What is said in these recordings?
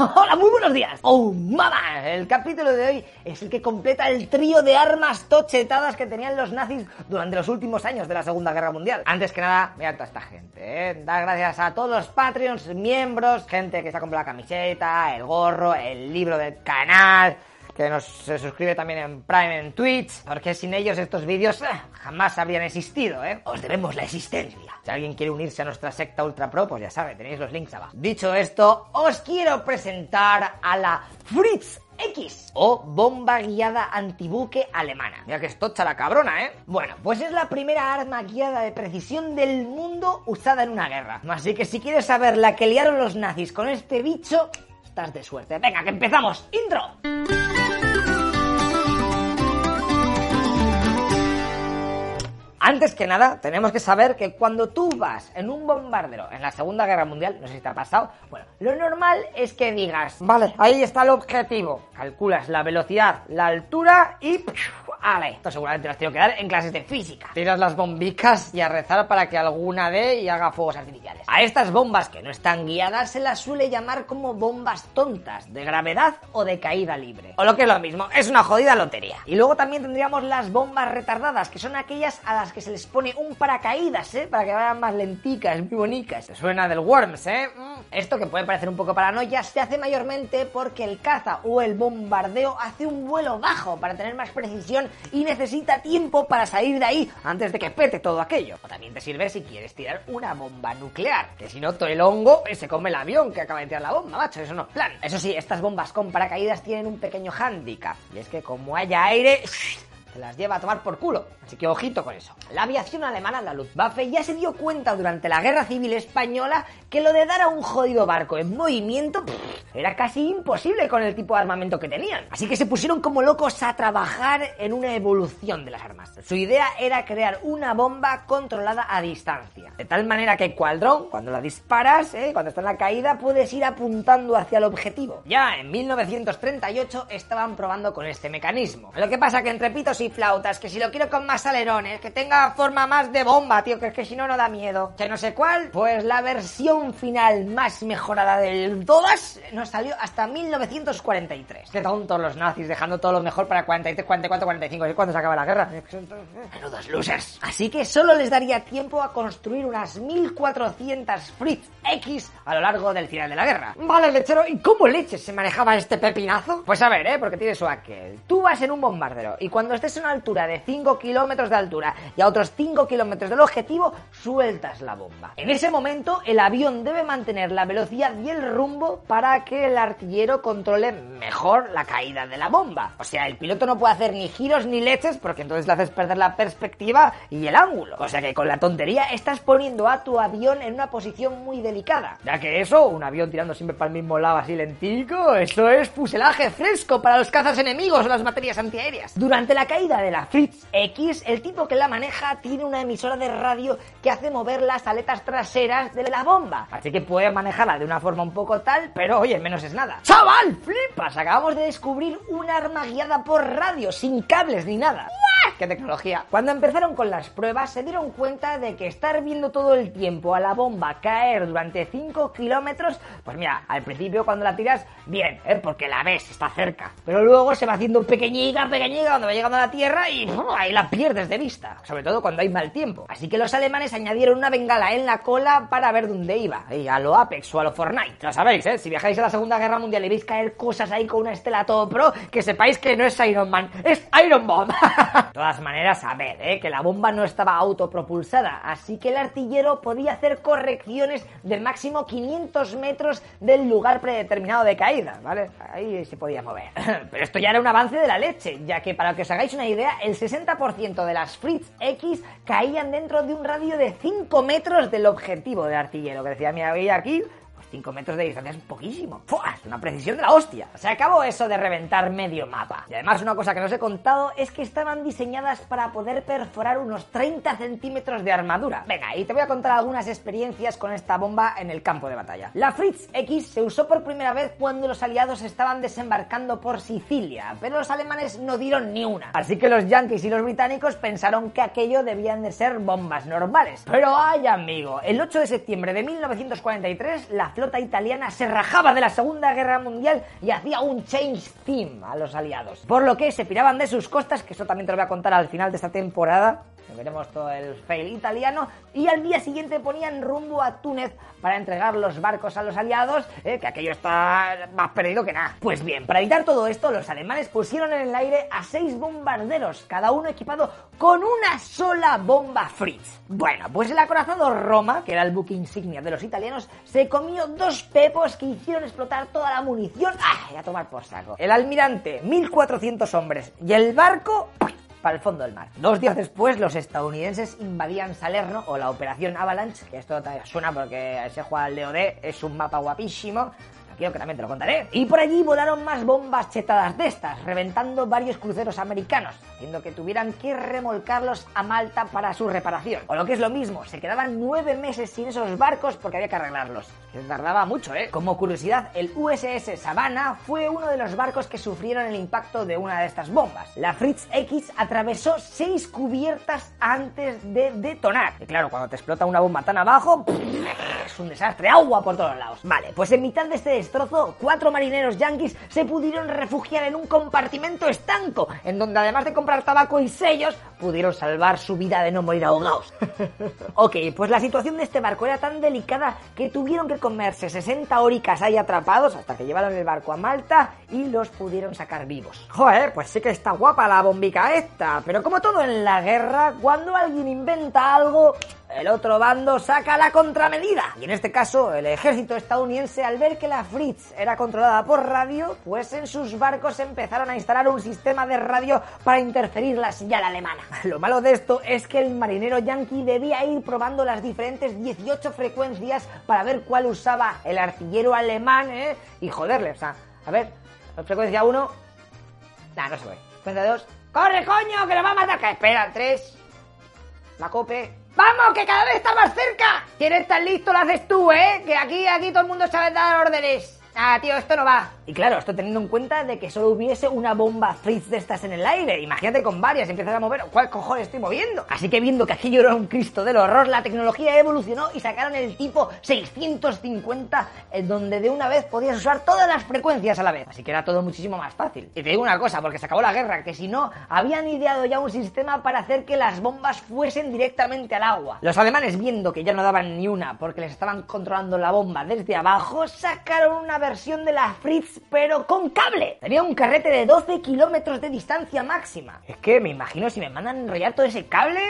Hola, muy buenos días. Oh, mamá. El capítulo de hoy es el que completa el trío de armas tochetadas que tenían los nazis durante los últimos años de la Segunda Guerra Mundial. Antes que nada, mira a toda esta gente, ¿eh? Dar gracias a todos los Patreons, miembros, gente que se ha comprado la camiseta, el gorro, el libro del canal que nos se suscribe también en Prime en Twitch, porque sin ellos estos vídeos eh, jamás habrían existido, ¿eh? Os debemos la existencia. Si alguien quiere unirse a nuestra secta Ultra Pro, pues ya sabe, tenéis los links abajo. Dicho esto, os quiero presentar a la Fritz X o bomba guiada antibuque alemana. Mira que es tocha la cabrona, ¿eh? Bueno, pues es la primera arma guiada de precisión del mundo usada en una guerra. Así que si quieres saber la que liaron los nazis con este bicho, estás de suerte. Venga, que empezamos. Intro. Antes que nada, tenemos que saber que cuando tú vas en un bombardero en la Segunda Guerra Mundial, no sé si te ha pasado, bueno, lo normal es que digas, vale, ahí está el objetivo, calculas la velocidad, la altura y ¡Ale! Esto seguramente lo has tenido que dar en clases de física. Tiras las bombicas y a rezar para que alguna dé y haga fuegos artificiales. A estas bombas que no están guiadas se las suele llamar como bombas tontas, de gravedad o de caída libre. O lo que es lo mismo, es una jodida lotería. Y luego también tendríamos las bombas retardadas, que son aquellas a las que se les pone un paracaídas, ¿eh? Para que vayan más lenticas, muy bonitas. Se suena del Worms, ¿eh? Mm. Esto que puede parecer un poco paranoia se hace mayormente porque el caza o el bombardeo hace un vuelo bajo para tener más precisión y necesita tiempo para salir de ahí antes de que pete todo aquello. O también te sirve si quieres tirar una bomba nuclear, que si no todo el hongo se come el avión que acaba de tirar la bomba, macho, eso no es plan. Eso sí, estas bombas con paracaídas tienen un pequeño hándicap, y es que como haya aire se las lleva a tomar por culo. Así que ojito con eso. La aviación alemana, la Luftwaffe, ya se dio cuenta durante la Guerra Civil Española que lo de dar a un jodido barco en movimiento era casi imposible con el tipo de armamento que tenían. Así que se pusieron como locos a trabajar en una evolución de las armas. Su idea era crear una bomba controlada a distancia. De tal manera que cual dron, cuando la disparas, ¿eh? cuando está en la caída, puedes ir apuntando hacia el objetivo. Ya en 1938 estaban probando con este mecanismo. Lo que pasa que entre pitos y flautas, que si lo quiero con más alerones, que tenga forma más de bomba, tío, que es que si no, no da miedo. Que no sé cuál, pues la versión final más mejorada de todas nos salió hasta 1943. Qué tontos los nazis, dejando todo lo mejor para 43, 44, 45, es cuando se acaba la guerra. Menudos losers. Así que solo les daría tiempo a construir unas 1400 Fritz X a lo largo del final de la guerra. Vale, lechero, ¿y cómo leches se manejaba este pepinazo? Pues a ver, ¿eh? Porque tiene su aquel. Tú vas en un bombardero y cuando estés a una altura de 5 kilómetros de altura y a otros 5 kilómetros del objetivo, sueltas la bomba. En ese momento, el avión debe mantener la velocidad y el rumbo para que el artillero controle mejor la caída de la bomba. O sea, el piloto no puede hacer ni giros ni leches porque entonces le haces perder la perspectiva y el ángulo. O sea que con la tontería estás poniendo a tu avión en una posición muy delicada. Ya que eso, un avión tirando siempre para el mismo lado así lentico, eso es fuselaje fresco para los cazas enemigos o las materias antiaéreas. Durante la caída de la Fritz X, el tipo que la maneja tiene una emisora de radio que hace mover las aletas traseras de la bomba. Así que puede manejarla de una forma un poco tal, pero oye, menos es nada. ¡Chaval! ¡Flipas! Acabamos de descubrir un arma guiada por radio, sin cables ni nada. ¡Qué tecnología! Cuando empezaron con las pruebas se dieron cuenta de que estar viendo todo el tiempo a la bomba caer durante 5 kilómetros, pues mira, al principio cuando la tiras, bien, ¿eh? porque la ves, está cerca. Pero luego se va haciendo pequeñiga, pequeñiga cuando va llegando a la tierra y ahí la pierdes de vista, sobre todo cuando hay mal tiempo. Así que los alemanes añadieron una bengala en la cola para ver dónde iba, a lo Apex o a lo Fortnite. Lo sabéis, ¿eh? Si viajáis a la Segunda Guerra Mundial y veis caer cosas ahí con una estela todo pro, que sepáis que no es Iron Man, es Iron Bomb. maneras, a ver, ¿eh? que la bomba no estaba autopropulsada, así que el artillero podía hacer correcciones de máximo 500 metros del lugar predeterminado de caída, ¿vale? Ahí se podía mover. Pero esto ya era un avance de la leche, ya que para que os hagáis una idea, el 60% de las Fritz X caían dentro de un radio de 5 metros del objetivo del artillero, que decía, mira, veía aquí, 5 metros de distancia es poquísimo. ¡Fua! Es una precisión de la hostia. Se acabó eso de reventar medio mapa. Y además una cosa que no os he contado es que estaban diseñadas para poder perforar unos 30 centímetros de armadura. Venga, y te voy a contar algunas experiencias con esta bomba en el campo de batalla. La Fritz X se usó por primera vez cuando los aliados estaban desembarcando por Sicilia, pero los alemanes no dieron ni una. Así que los yankees y los británicos pensaron que aquello debían de ser bombas normales. Pero ay amigo, el 8 de septiembre de 1943 la flota italiana se rajaba de la Segunda Guerra Mundial y hacía un change theme a los aliados. Por lo que se piraban de sus costas, que eso también te lo voy a contar al final de esta temporada, veremos todo el fail italiano, y al día siguiente ponían rumbo a Túnez para entregar los barcos a los aliados, eh, que aquello está más perdido que nada. Pues bien, para evitar todo esto, los alemanes pusieron en el aire a seis bombarderos, cada uno equipado con una sola bomba Fritz. Bueno, pues el acorazado Roma, que era el buque insignia de los italianos, se comió dos pepos que hicieron explotar toda la munición. ¡Ah! A tomar por saco. El almirante, 1400 hombres, y el barco para el fondo del mar. Dos días después, los estadounidenses invadían Salerno o la Operación Avalanche, que esto suena porque se juega al DOD, es un mapa guapísimo, que también te lo contaré. Y por allí volaron más bombas chetadas de estas, reventando varios cruceros americanos, haciendo que tuvieran que remolcarlos a Malta para su reparación. O lo que es lo mismo, se quedaban nueve meses sin esos barcos porque había que arreglarlos. Que tardaba mucho, ¿eh? Como curiosidad, el USS Savannah fue uno de los barcos que sufrieron el impacto de una de estas bombas. La Fritz X atravesó seis cubiertas antes de detonar. Y claro, cuando te explota una bomba tan abajo, es un desastre, agua por todos lados. Vale, pues en mitad de este destrozo, cuatro marineros yanquis se pudieron refugiar en un compartimento estanco, en donde además de comprar tabaco y sellos, pudieron salvar su vida de no morir ahogados. ok, pues la situación de este barco era tan delicada que tuvieron que comerse 60 óricas ahí atrapados hasta que llevaron el barco a Malta y los pudieron sacar vivos. Joder, pues sí que está guapa la bombica esta, pero como todo en la guerra, cuando alguien inventa algo, el otro bando saca la contramedida. Y en este caso, el ejército estadounidense, al ver que la Fritz era controlada por radio, pues en sus barcos empezaron a instalar un sistema de radio para interferir la señal alemana. Lo malo de esto es que el marinero yankee debía ir probando las diferentes 18 frecuencias para ver cuál usaba el artillero alemán, ¿eh? Y joderle, o sea, a ver, frecuencia 1, nah, no se ve. Frecuencia 2, ¡corre, coño, que lo va a matar! Espera, 3, la cope, ¡Vamos, que cada vez está más cerca! ¿Quieres estar listo? Lo haces tú, ¿eh? Que aquí, aquí todo el mundo sabe dar órdenes. Ah, tío, esto no va. Y claro, esto teniendo en cuenta de que solo hubiese una bomba Fritz de estas en el aire. Imagínate con varias, empiezas a mover, ¿cuál cojones estoy moviendo? Así que viendo que aquello era un Cristo del horror, la tecnología evolucionó y sacaron el tipo 650, en donde de una vez podías usar todas las frecuencias a la vez. Así que era todo muchísimo más fácil. Y te digo una cosa, porque se acabó la guerra, que si no, habían ideado ya un sistema para hacer que las bombas fuesen directamente al agua. Los alemanes, viendo que ya no daban ni una porque les estaban controlando la bomba desde abajo, sacaron una versión de la Fritz, pero con cable. Tenía un carrete de 12 kilómetros de distancia máxima. Es que me imagino si me mandan enrollar todo ese cable,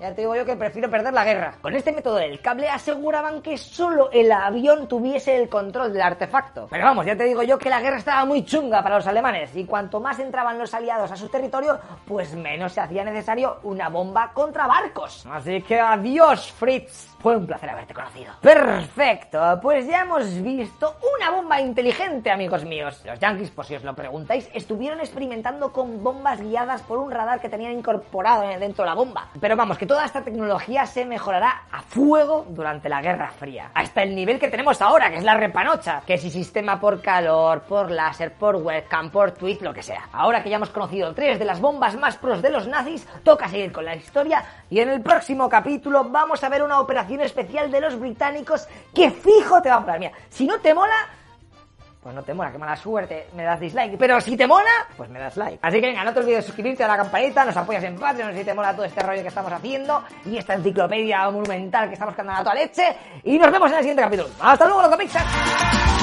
ya te digo yo que prefiero perder la guerra. Con este método del cable aseguraban que solo el avión tuviese el control del artefacto. Pero vamos, ya te digo yo que la guerra estaba muy chunga para los alemanes y cuanto más entraban los aliados a su territorio, pues menos se hacía necesario una bomba contra barcos. Así que adiós, Fritz. Fue un placer haberte conocido. Perfecto, pues ya hemos visto una bomba inteligente, amigos míos. Los Yankees, por si os lo preguntáis, estuvieron experimentando con bombas guiadas por un radar que tenían incorporado dentro de la bomba. Pero vamos, que toda esta tecnología se mejorará a fuego durante la Guerra Fría. Hasta el nivel que tenemos ahora, que es la repanocha. Que si sistema por calor, por láser, por webcam, por tweet, lo que sea. Ahora que ya hemos conocido tres de las bombas más pros de los nazis, toca seguir con la historia y en el próximo capítulo vamos a ver una operación especial de los británicos que fijo te va a molar. Mira, si no te mola, pues no te mola, qué mala suerte, me das dislike. Pero si te mola, pues me das like. Así que venga, no te olvides de suscribirte a la campanita, nos apoyas en Patreon si te mola todo este rollo que estamos haciendo y esta enciclopedia monumental que estamos cantando a toda leche. Y nos vemos en el siguiente capítulo. ¡Hasta luego, loco Pixar!